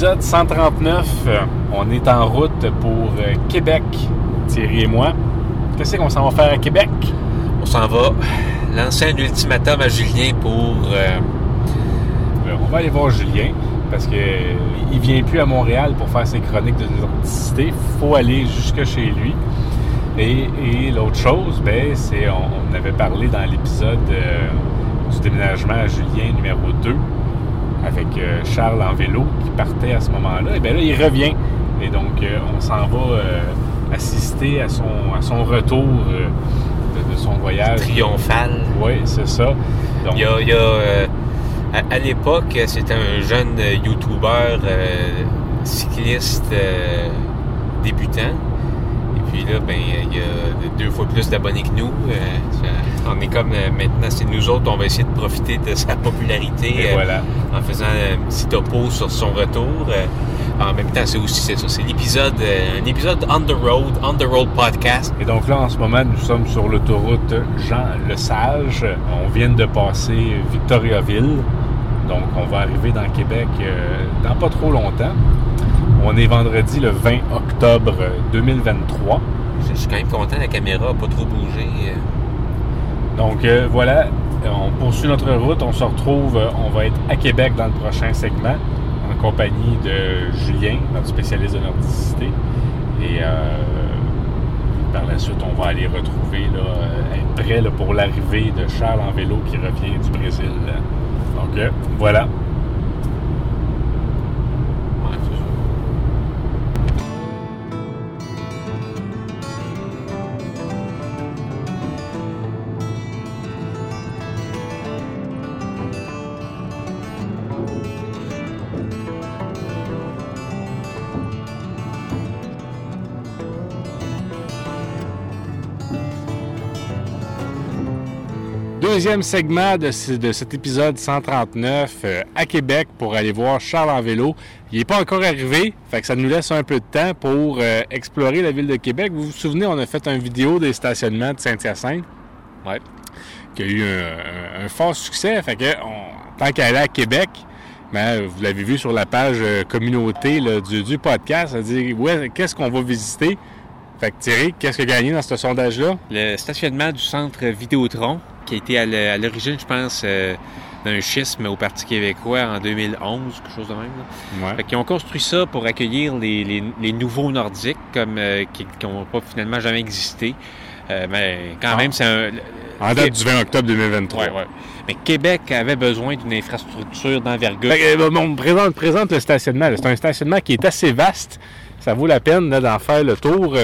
épisode 139. Euh, on est en route pour euh, Québec, Thierry et moi. Qu'est-ce qu'on s'en va faire à Québec? On s'en va lancer un ultimatum à Julien pour... Euh, on va aller voir Julien parce qu'il ne vient plus à Montréal pour faire ses chroniques de nordicité. Il faut aller jusque chez lui. Et, l'autre chose, ben, c'est on, avait parlé dans l'épisode du déménagement à Julien numéro 2 avec euh, Charles en vélo qui partait à ce moment-là. Et bien là, il revient. Et donc, euh, on s'en va euh, assister à son, à son retour de, son voyage. Triomphal. Oui, c'est ça. il y a, à, l'époque, c'était un jeune YouTuber cycliste débutant. Puis là, ben, il y a deux fois plus d'abonnés que nous. on est comme maintenant, c'est nous autres, on va essayer de profiter de sa popularité. Et voilà en faisant un petit topo sur son retour. Euh, en même temps, c'est aussi c'est ça, c'est l'épisode, euh, un épisode on the road, on the road podcast. Et donc là, en ce moment, nous sommes sur l'autoroute Jean Le Sage. On vient de passer Victoriaville. Donc, on va arriver dans Québec euh, dans pas trop longtemps. On est vendredi le 20 octobre 2023. Je suis quand même content, la caméra n'a pas trop bougé. Donc voilà, on poursuit notre route. On se retrouve, euh, on va être à Québec dans le prochain segment en compagnie de Julien, notre spécialiste de nordicité. Et euh, par la suite, on va aller retrouver, là, euh, être prêt pour l'arrivée de Charles en vélo qui revient du Brésil. Donc voilà. Deuxième segment de, cet épisode 139 euh, à Québec pour aller voir Charles en vélo. Il n'est pas encore arrivé, fait que ça nous laisse un peu de temps pour euh, explorer la ville de Québec. Vous vous souvenez, on a fait une vidéo des stationnements de Saint-Hyacinthe. Ouais. Qui a eu un, fort succès. Fait que tant qu'elle est à Québec, ben, vous l'avez vu sur la page euh, communauté du, podcast, ça dit ouais, qu'est-ce qu'on va visiter? Fait que Thierry, qu'est-ce qui a gagné dans ce sondage-là? Le stationnement du centre Vidéotron qui a été à l'origine, je pense, euh, d'un schisme au Parti québécois en 2011, quelque chose de même. Là. ont construit ça pour accueillir les, nouveaux Nordiques, comme euh, qui n'ont pas finalement jamais existé. Euh, mais quand ah. même, c'est un... En date du 20 octobre 2023. Mais Québec avait besoin d'une infrastructure d'envergure. on présente, présente le stationnement. C'est un stationnement qui est assez vaste. Ça vaut la peine d'en faire le tour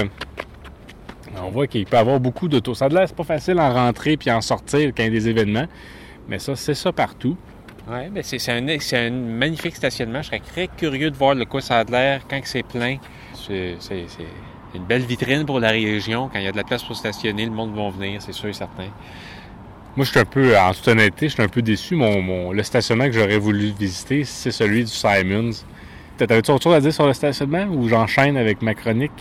on voit qu'il peut y avoir beaucoup d'autos. Ça a c'est pas facile en rentrer puis en sortir quand il y a des événements. Mais ça, c'est ça partout. Oui, mais c'est un, magnifique stationnement. Je serais très curieux de voir le quoi ça a l'air quand c'est plein. C'est une belle vitrine pour la région. Quand il y a de la place pour stationner, le monde va venir, c'est sûr et certain. Moi, je suis un peu, en toute honnêteté, je suis un peu déçu. Mon, le stationnement que j'aurais voulu visiter, c'est celui du Simons. T'avais-tu autre chose à dire sur le stationnement ou j'enchaîne avec ma chronique?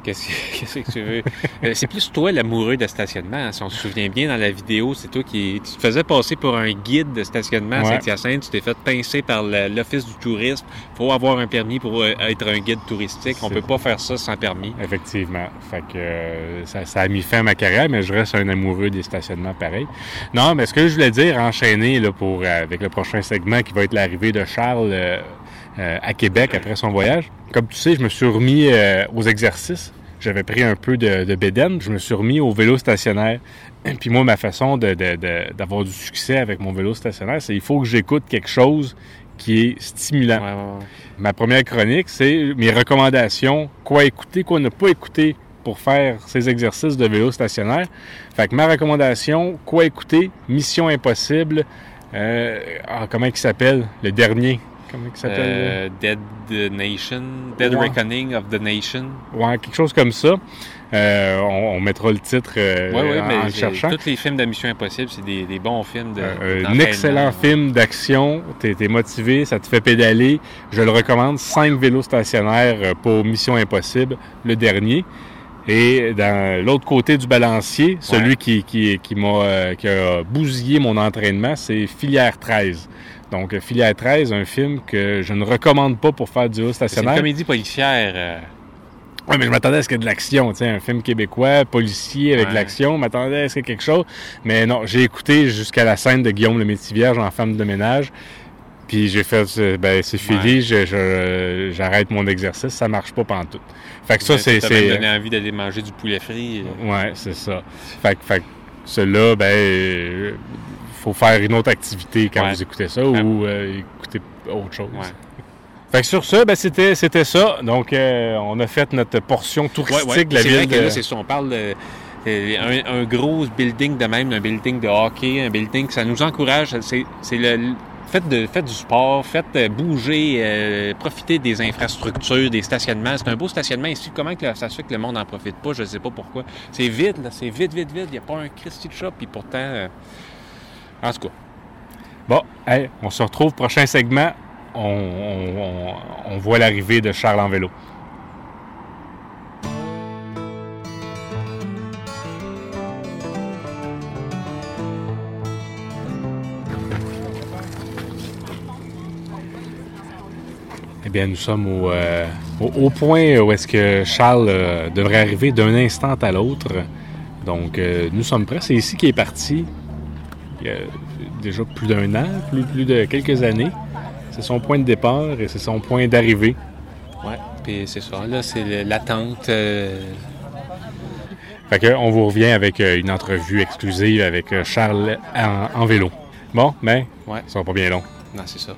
Qu'est-ce que tu veux? Euh, c'est plus toi l'amoureux de stationnement. Si on se souvient bien dans la vidéo, c'est toi qui tu te faisais passer pour un guide de stationnement à Saint-Hyacinthe. Tu t'es fait pincer par l'Office du tourisme. faut avoir un permis pour euh, être un guide touristique. On peut pas faire ça sans permis. Effectivement. Fait que euh, ça, a mis fin à ma carrière, mais je reste un amoureux des stationnements pareil. Non, mais ce que je voulais dire, enchaîner là, pour, avec le prochain segment qui va être l'arrivée de Charles à Québec après son voyage. Comme tu sais, je me suis remis aux exercices j'avais pris un peu de, de Je me suis remis au vélo stationnaire. Et puis moi, ma façon d'avoir du succès avec mon vélo stationnaire, c'est il faut que j'écoute quelque chose qui est stimulant. Ma première chronique, c'est mes recommandations, quoi écouter, quoi ne pas écouter pour faire ces exercices de vélo stationnaire. Fait que ma recommandation, quoi écouter, Mission Impossible, euh, ah, comment il s'appelle, le dernier, Comment il s'appelle? Euh, Dead Nation. Dead Reckoning of the Nation. Ouais, quelque chose comme ça. Euh, on, mettra le titre euh, ouais, ouais, en mais cherchant. Tous les films de Mission Impossible, c'est des, des, bons films. De, euh, un excellent film d'action. Tu es, motivé, ça te fait pédaler. Je le recommande. Cinq vélos stationnaires pour Mission Impossible, le dernier. Et dans l'autre côté du balancier, celui qui, qui, qui a bousillé mon entraînement, c'est Filière 13. Donc, Filière 13, un film que je ne recommande pas pour faire du haut C'est une stationnaire. comédie policière. euh, Oui, mais je m'attendais à ce qu'il y ait de l'action, tu sais, un film québécois, policier avec de Ouais. l'action, je m'attendais à ce qu'il y ait quelque chose. Mais non, j'ai écouté jusqu'à la scène de Guillaume le Métivierge en femme de ménage. Puis j'ai fait, euh, ben c'est fini, Ouais. je- je- j'arrête mon exercice, ça marche pas pantoute. Fait que ça, c'est... Ça c'est- donné envie d'aller manger du poulet frit. euh. Ouais, c'est ça. Fait, que- fait que celui-là, ben, faut faire une autre activité quand Ouais. vous écoutez ça Ouais. ou euh, écouter autre chose. Ouais. Fait que sur ça, ben, c'était, c'était ça. Donc, euh, on a fait notre portion touristique de la C'est ville. vrai que là, c'est ça. On parle de. euh, Un, un gros building de même, un building de hockey, un building, ça nous encourage. C'est c'est le. Faites, de, faites du sport, faites bouger, euh, profitez des infrastructures, des stationnements. C'est un beau stationnement ici. Comment que ça se fait que le monde n'en profite pas? Je ne sais pas pourquoi. C'est vide, là. C'est vide, vide, vide. Il n'y a pas un Christy de shop. Puis pourtant, euh, en tout cas, Bon, on se retrouve prochain segment. On, voit l'arrivée de Charles en vélo. Eh bien, nous sommes au, euh, au point où est-ce que Charles euh, devrait arriver d'un instant à l'autre. Donc, euh, nous sommes prêts. C'est ici qu'il est parti il y a déjà plus d'un an, plus, plus de quelques années. C'est son point de départ et c'est son point d'arrivée. ouais. Puis c'est ça. Là, c'est l'attente. euh, Fait que on vous revient avec euh, une entrevue exclusive avec euh, Charles en, en vélo. Bon, mais Ouais. ça sera pas bien long. Non, c'est ça.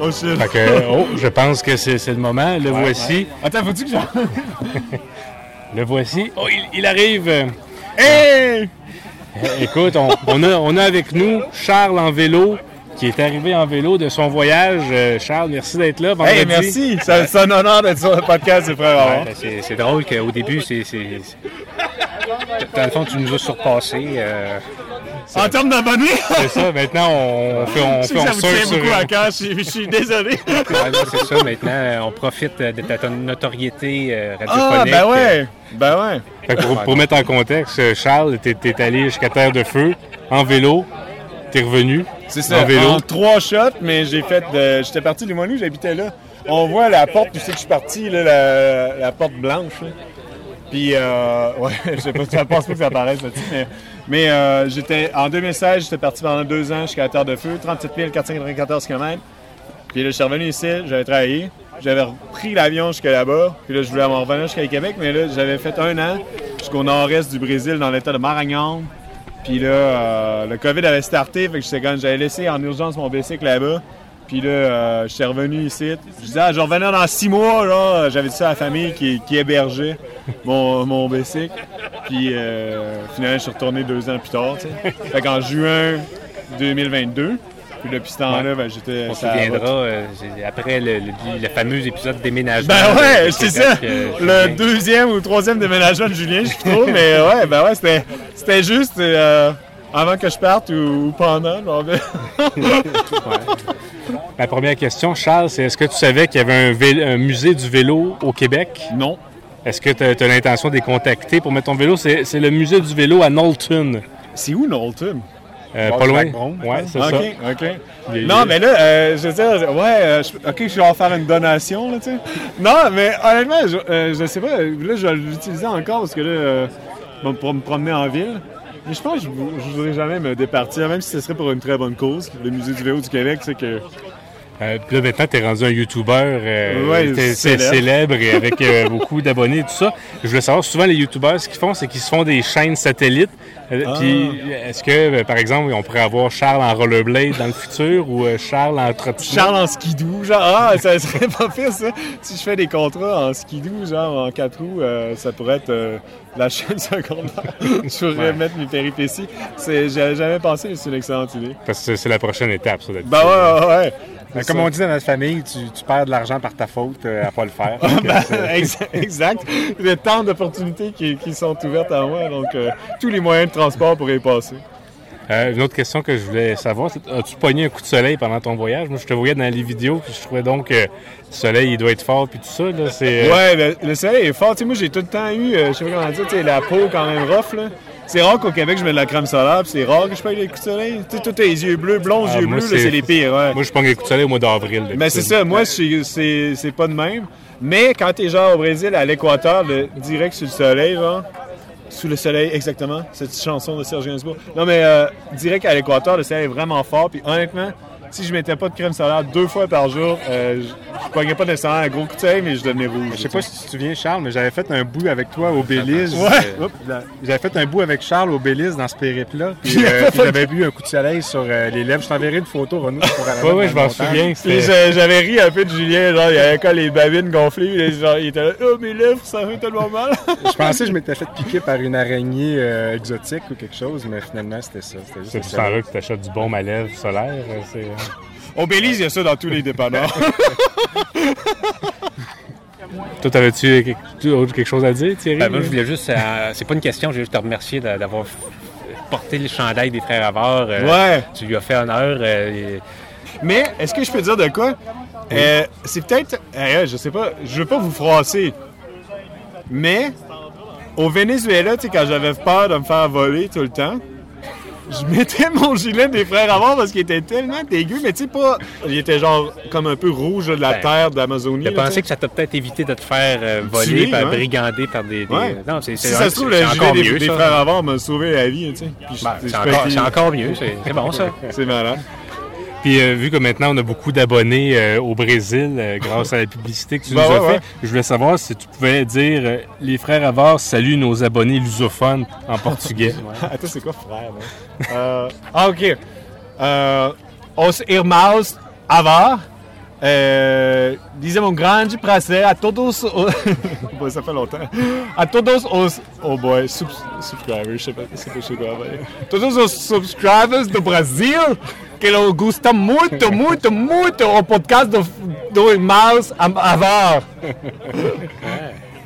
Oh shit. Fait que, oh, je pense que c'est le moment. Le voici. Attends, faut-tu que j'en. Le voici. Oh, il, il arrive. Euh, Hey! Écoute, on, on a, on a avec nous Charles en vélo qui est arrivé en vélo de son voyage. Euh, Charles, merci d'être là. vendredi. Hey, merci! Ça- C'est un honneur d'être sur le podcast, c'est frère Ouais, ben, c'est, drôle qu'au début, c'est, Dans le fond, tu nous as surpassés. euh, En termes d'abonnés, C'est ça. Maintenant, on fait, on fait que ça on vous tient beaucoup à cœur, je suis- désolé. c'est ça. Maintenant, euh, on profite de ta notoriété euh, Ah, radiophonique. ben ouais! Ben ouais! Fait pour, pour mettre en contexte, Charles, t'es es allé jusqu'à Terre de Feu en vélo. T'es revenu. C'est ça, En vélo. en trois shots, mais j'ai fait de... J'étais parti de Limoilou, j'habitais là. On voit la porte où c'est que je suis parti, là, la, la porte blanche. là. Puis, euh, ouais, je sais pas, je pense pas que ça apparaisse là-dessus, mais, mais euh, j'étais, en 2016, j'étais parti pendant deux ans jusqu'à la Terre de Feu, 37 494 km. Puis là, je suis revenu ici, j'avais travaillé, j'avais repris l'avion jusqu'à là-bas, puis là, je voulais m'en revenir jusqu'à Québec, mais là, j'avais fait un an jusqu'au nord-est du Brésil, dans l'état de Maranhão. Puis là, euh, le COVID avait starté, fait que j'avais laissé en urgence mon bicycle là-bas. Puis là, euh, j'étais revenu ici. Je disais, ah, je revenir dans six mois, là. J'avais dit ça à la famille qui, qui hébergeait mon, mon bicycle. Puis euh, finalement, je suis retourné deux ans plus tard, tu sais. Fait qu'en juin 2022, puis depuis ce temps-là, ben, j'étais... On se souviendra euh, après le, le- le fameux épisode déménagement. Ben ouais, c'est ça. euh, Le Julien. deuxième ou troisième déménagement de Julien, je trop, mais ouais, ben ouais, c'était, c'était juste euh, avant que je parte ou, ou pendant. rappelle. Ma première question, Charles, c'est est-ce que tu savais qu'il y avait un, vélo- un musée du vélo au Québec? Non. Est-ce que tu as, l'intention de les contacter pour mettre ton vélo? C'est le musée du vélo à Knowlton. C'est où Knowlton? Euh, pas loin. Ouais, c'est ça. OK, OK. Non, mais là, euh, je veux dire, ouais, euh, je- OK, je vais en faire une donation, là, tu sais. Non, mais honnêtement, je, euh, je sais pas, là, je vais l'utiliser encore parce que là, euh, pour me promener en ville. Mais je pense que je, je voudrais jamais me départir, même si ce serait pour une très bonne cause. Le Musée du vélo du Québec, c'est que... Euh, puis là, maintenant, t'es rendu un YouTuber euh, Ouais, célèbre. célèbre et avec euh, beaucoup d'abonnés et tout ça. Je voulais savoir, souvent, les YouTubers, ce qu'ils font, c'est qu'ils se font des chaînes satellites. Euh, Ah. Puis, est-ce que, par exemple, on pourrait avoir Charles en rollerblade dans le futur ou Charles en trottinette? Charles en skidoo, genre, ah, ça serait pas pire, ça. Si je fais des contrats en skidoo, genre, en quatre roues, ça pourrait être la chaîne secondaire. je pourrais Ouais. mettre mes péripéties. C'est- J'avais jamais pensé, mais c'est une excellente idée. Parce que c'est la prochaine étape, ça, d'habitude. Ben ouais, ouais, ouais. Ben, comme on dit dans notre famille, tu, tu perds de l'argent par ta faute euh, à pas le faire. Ah, ben, euh, exact. Il y a tant d'opportunités qui, qui sont ouvertes à moi, donc euh, tous les moyens de transport pourraient y passer. Euh, une autre question que je voulais savoir, c'est as-tu pogné un coup de soleil pendant ton voyage? Moi, je te voyais dans les vidéos, puis je trouvais donc que le soleil, il doit être fort, puis tout ça, là, c'est... euh, Ouais, le, le soleil est fort. Tu sais, moi, j'ai tout le temps eu, euh, je sais pas comment dire, tu sais, la peau quand même rough, là. C'est rare qu'au Québec, je mets de la crème solaire, puis c'est rare que je paye les coups de soleil. Tu sais, tous tes yeux bleus, blonds, Ah, yeux bleus, c'est- les pires, ouais. Moi, je pogne les coups de soleil au mois d'avril. Mais c'est ça, moi, c'est- pas de même. Mais quand t'es genre au Brésil, à l'équateur, direct sur le soleil, genre, sous le soleil, exactement, cette chanson de Serge Gainsbourg. Non, mais euh, direct à l'équateur, le soleil est vraiment fort. Puis honnêtement, si je mettais pas de crème solaire deux fois par jour, euh, je, je pognais pas nécessairement un gros coup de soleil, mais je devenais rouge. Je sais pas si tu te souviens, Charles, mais j'avais fait un bout avec toi au Belize. Ouais. Euh. J'avais fait un bout avec Charles au Belize dans ce périple-là. Puis, euh, puis j'avais bu un coup de soleil sur euh, les lèvres. Je t'enverrai une photo, Renaud. pour ouais, dans je m'en souviens. J'avais ri un peu de Julien, genre, il avait quand les babines gonflées, il, était genre, il était là, oh mes lèvres, ça fait tellement mal. Je pensais que je m'étais fait piquer par une araignée euh, exotique ou quelque chose, mais finalement, c'était ça. C'était juste C'est que tu achètes du baume à lèvres solaire. c'est- Au Belize, il y a ça dans tous les dépanneurs. Toi, t'avais-tu quelque, chose à dire, Thierry? Ben, moi, je voulais juste. euh, c'est pas une question, je voulais juste te remercier d'a- d'avoir porté le chandail des frères Avard. euh, ouais. Tu lui as fait honneur. euh, et- Mais est-ce que je peux dire de quoi? Euh, c'est peut-être. euh, je sais pas, je veux pas vous froisser. Mais au Venezuela, tu sais, quand j'avais peur de me faire voler tout le temps, je mettais mon gilet des frères avant parce qu'il était tellement dégueu, mais tu sais pas. Il était genre comme un peu rouge de la Ben, terre d'Amazonie. J'ai là, tu pensé sais. que ça t'a peut-être évité de te faire euh, voler, par, hein? brigander par des. des- Ouais. Non, c'est Si ça se trouve, le gilet des, mieux. des frères avant m'a sauvé la vie, tu sais. Je- Ben, je c'est encore, mieux, c'est c'est bon ça. C'est malade. Puis euh, vu que maintenant on a beaucoup d'abonnés euh, au Brésil euh, grâce à la publicité que tu Ben nous as ouais, fait, ouais. je voulais savoir si tu pouvais dire les frères Avars saluent nos abonnés lusophones en portugais. Attends, c'est quoi frère, ah, OK. Os irmãos Avar euh, dizem um grande prazer a todos os... Fait longtemps. A todos os... Oh boy, sub, subscribers, Todos os subscribers do Brasil que gostam muito, muito, muito o podcast do, do Irmãos Avar.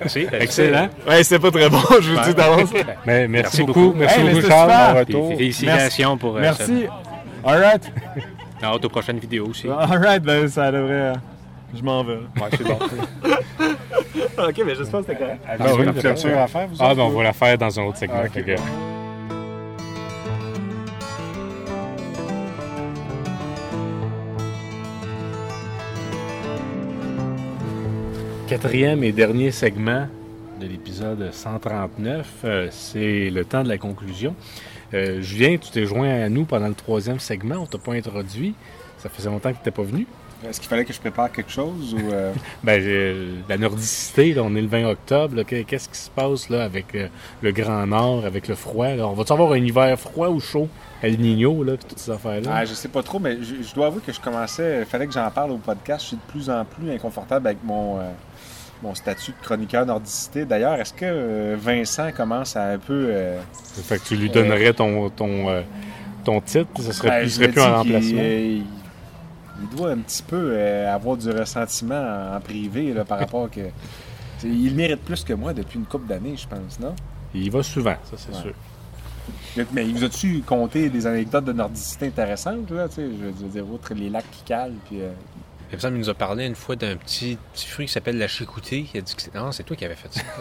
Merci. Excellent. Ouais, c'est pas très bon, je vous dis d'avance. Mais merci, Merci beaucoup. beaucoup. Merci Hey, beaucoup, Charles. Félicitations pour euh, Merci. All right. Ça. Hâte aux prochaines vidéos aussi. All right, ben ça devrait... euh, Je m'en vais. Ouais, c'est bon. OK, mais j'espère que c'était correct. Ah, Ah, vous avez oui, une clôture à faire, vous Ah, ben on va la faire dans un autre segment. Ah, Quatrième et dernier segment de l'épisode 139, euh, c'est le temps de la conclusion. Euh, Julien, tu t'es joint à nous pendant le troisième segment, on t'a pas introduit. Ça faisait longtemps que tu n'étais pas venu. Est-ce qu'il fallait que je prépare quelque chose ou. euh, Ben, la nordicité, là, on est le 20 octobre. Qu'est-ce qui se passe là, avec euh, le Grand Nord, avec le froid? là? On va-tu avoir un hiver froid ou chaud? El Niño, là, puis toutes ces affaires-là? Ah, je sais pas trop, mais je, je dois avouer que je commençais. Il fallait que j'en parle au podcast. Je suis de plus en plus inconfortable avec mon, euh, mon statut de chroniqueur nordicité. D'ailleurs, est-ce que euh, Vincent commence à un peu. euh, Fait que tu lui donnerais ton, ton, euh, ton titre, ce serait, ben, plus, serait plus qu'il- remplacement. euh, Il, il doit un petit peu avoir du ressentiment en, en privé là, par rapport que. Il mérite plus que moi depuis une couple d'années, je pense, non? Il y va souvent, ça, c'est Ouais. sûr. Mais il vous a-tu conté des anecdotes de nordicité intéressantes, là, tu sais, je veux dire, outre les lacs qui calent, puis... euh, Il me semble qu'il nous a parlé une fois d'un petit, petit fruit qui s'appelle la chicouté. Il a dit que c'est... Non, c'est toi qui avais fait ça.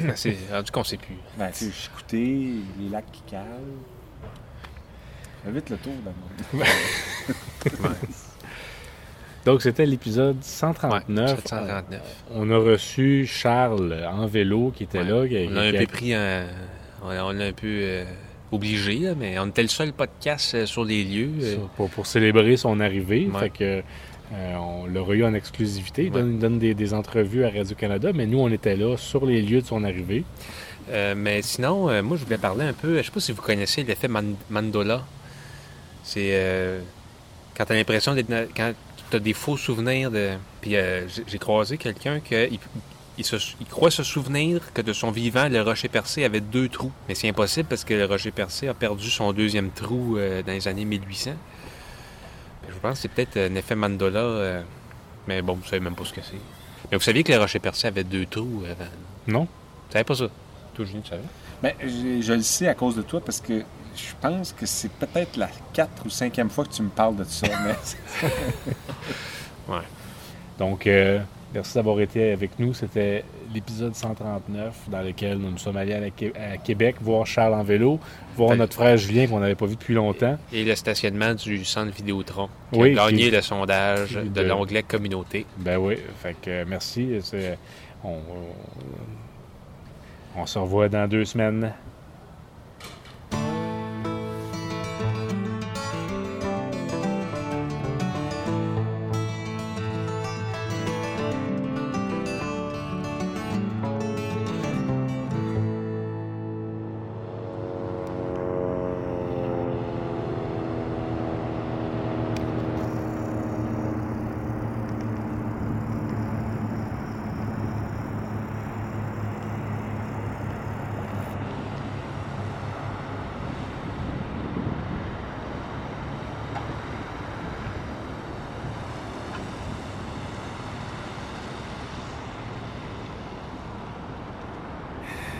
Euh, c'est rendu qu'on sait plus. Ben, tu sais, Chicoutée, les lacs qui calent. Fais vite le tour, d'abord. Donc, c'était l'épisode 139. Ouais, 739. On a reçu Charles en vélo qui était Ouais. là. qui- On a un qui- peu pris un. On a, on a un peu euh, obligé, là, mais on était le seul podcast euh, sur les lieux. euh, Ça, pour, pour célébrer son arrivée. Ouais. Fait que, euh, on l'a eu en exclusivité. Il Ouais. donne, des, des entrevues à Radio-Canada, mais nous, on était là sur les lieux de son arrivée. Euh, mais sinon, euh, moi, je voulais parler un peu. Je sais pas si vous connaissez l'effet Man- Mandela. C'est quand tu as l'impression d'être. Quand tu as des faux souvenirs de. Puis j'ai- croisé quelqu'un il se- il croit se souvenir que de son vivant, le rocher percé avait deux trous. Mais c'est impossible parce que le rocher percé a perdu son deuxième trou euh, dans les années 1800. Je pense que c'est peut-être un effet Mandela. euh, mais bon, vous savez même pas ce que c'est. Mais vous saviez que le rocher percé avait deux trous avant? Non? Vous savez pas ça? Toi, Julien, tu savais? Ben, j'ai- je le sais à cause de toi parce que je pense que c'est peut-être la quatrième ou cinquième fois que tu me parles de ça. Mais Donc, euh, merci d'avoir été avec nous. C'était l'épisode 139 dans lequel nous nous sommes allés à, la Qué- à Québec voir Charles en vélo, voir Fait- notre frère Julien qu'on n'avait pas vu depuis longtemps. Et le stationnement du centre Vidéotron, qui Oui, a gagné qui- le sondage de de- l'onglet communauté. Ben oui, fait que euh, merci. On- on se revoit dans deux semaines.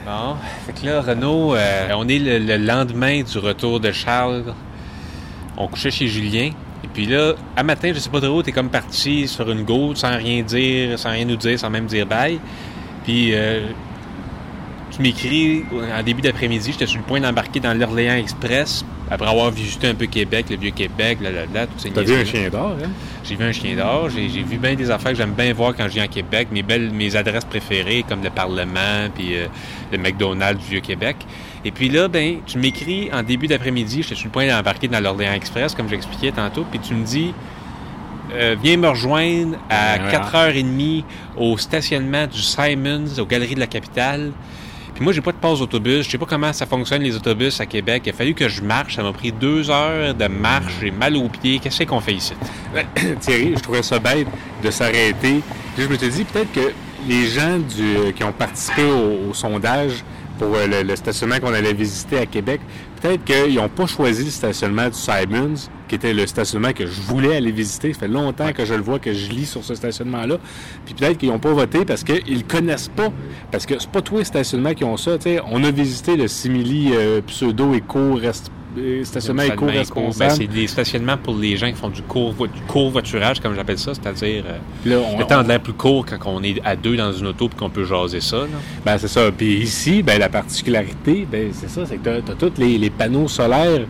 Bon, fait que là, Renaud, euh, on est le, le lendemain du retour de Charles. On couchait chez Julien. Et puis là, à matin, je sais pas trop, t'es comme parti sur une goutte sans rien dire, sans rien nous dire, sans même dire bye. Puis euh, tu m'écris en début d'après-midi, j'étais sur le point d'embarquer dans l'Orléans Express après avoir visité un peu Québec, le vieux Québec, là, là, là, toutes ces T'as vu un chien d'or, hein? J'ai vu un chien d'or, j'ai vu bien des affaires que j'aime bien voir quand je viens à Québec, mes belles mes adresses préférées comme le Parlement puis euh, le McDonald's du Vieux-Québec. Et puis là ben tu m'écris en début d'après-midi, j'étais sur le point d'embarquer dans l'Orléans Express comme j'expliquais tantôt, puis tu me dis euh, viens me rejoindre à Ouais, 4h30 au stationnement du Simons aux Galeries de la Capitale. Puis moi, j'ai pas de passe d'autobus. Je sais pas comment ça fonctionne les autobus à Québec. Il a fallu que je marche. Ça m'a pris deux heures de marche. J'ai mal aux pieds. Qu'est-ce qu'on fait ici? Thierry, je trouvais ça bête de s'arrêter. Je me suis dit peut-être que les gens du, qui ont participé au sondage pour euh, le, le stationnement qu'on allait visiter à Québec, peut-être qu'ils n'ont pas choisi le stationnement du Simons, qui était le stationnement que je voulais aller visiter. Ça fait longtemps que je le vois, que je lis sur ce stationnement-là. Puis peut-être qu'ils n'ont pas voté parce qu'ils ne connaissent pas. Parce que c'est pas tous les stationnements qui ont ça. on a visité le simili euh, pseudo-éco rest- euh, stationnement Stationnement éco, éco-responsable. ben, c'est des stationnements pour les gens qui font du court-voiturage, comme j'appelle ça, c'est-à-dire euh, on- de l'air plus court quand on est à deux dans une auto puis qu'on peut jaser ça. là. Ben, c'est ça. Puis ici, ben, la particularité, ben, c'est ça, c'est que tu as, tous les, les panneaux solaires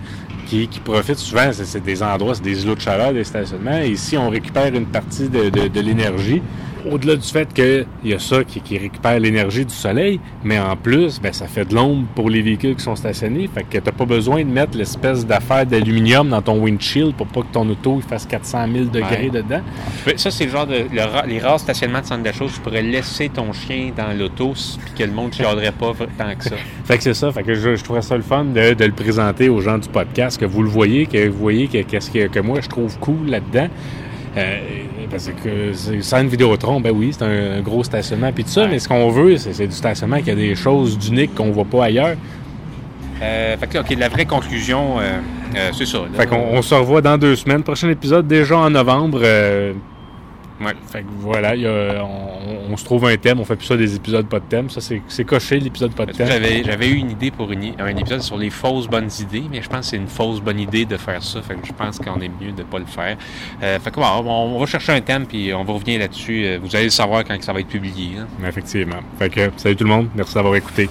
qui, qui profitent souvent. C'est, c'est des endroits, c'est des îlots de chaleur, des stationnements. Et ici, on récupère une partie de, de- de l'énergie. Au-delà du fait qu'il y a ça qui, qui récupère l'énergie du soleil, mais en plus, ben, ça fait de l'ombre pour les véhicules qui sont stationnés. Fait que t'as pas besoin de mettre l'espèce d'affaire d'aluminium dans ton windshield pour pas que ton auto il fasse 400 000 degrés Ouais. dedans. Ça, c'est le genre de le les rares stationnements de centre d'achat où tu pourrais laisser ton chien dans l'auto puis que le monde ne pas tant que ça. Fait que c'est ça. Fait que je, je trouvais ça le fun de, de le présenter aux gens du podcast, que vous le voyez, que vous voyez que, qu'est-ce que, que moi je trouve cool là-dedans. Euh, parce que c'est sans Vidéotron, ben oui, c'est un, un gros stationnement puis tout ça, Ouais. mais ce qu'on veut, c'est, c'est du stationnement qui a des choses d'uniques qu'on voit pas ailleurs. Euh, fait que là, OK, la vraie conclusion, euh, euh, c'est ça. là. Fait qu'on on se revoit dans deux semaines. Prochain épisode déjà en novembre. Ouais. Fait que voilà, il y a- on, on se trouve un thème. On fait plus ça des épisodes pas de thème. Ça, c'est, coché l'épisode pas de thème. J'avais, eu une idée pour une, un épisode sur les fausses bonnes idées, mais je pense que c'est une fausse bonne idée de faire ça. Fait que je pense qu'on est mieux de pas le faire. Euh, fait que bon, on, on va chercher un thème puis on va revenir là-dessus. Euh, Vous allez le savoir quand ça va être publié. hein. Effectivement. Fait que salut tout le monde. Merci d'avoir écouté.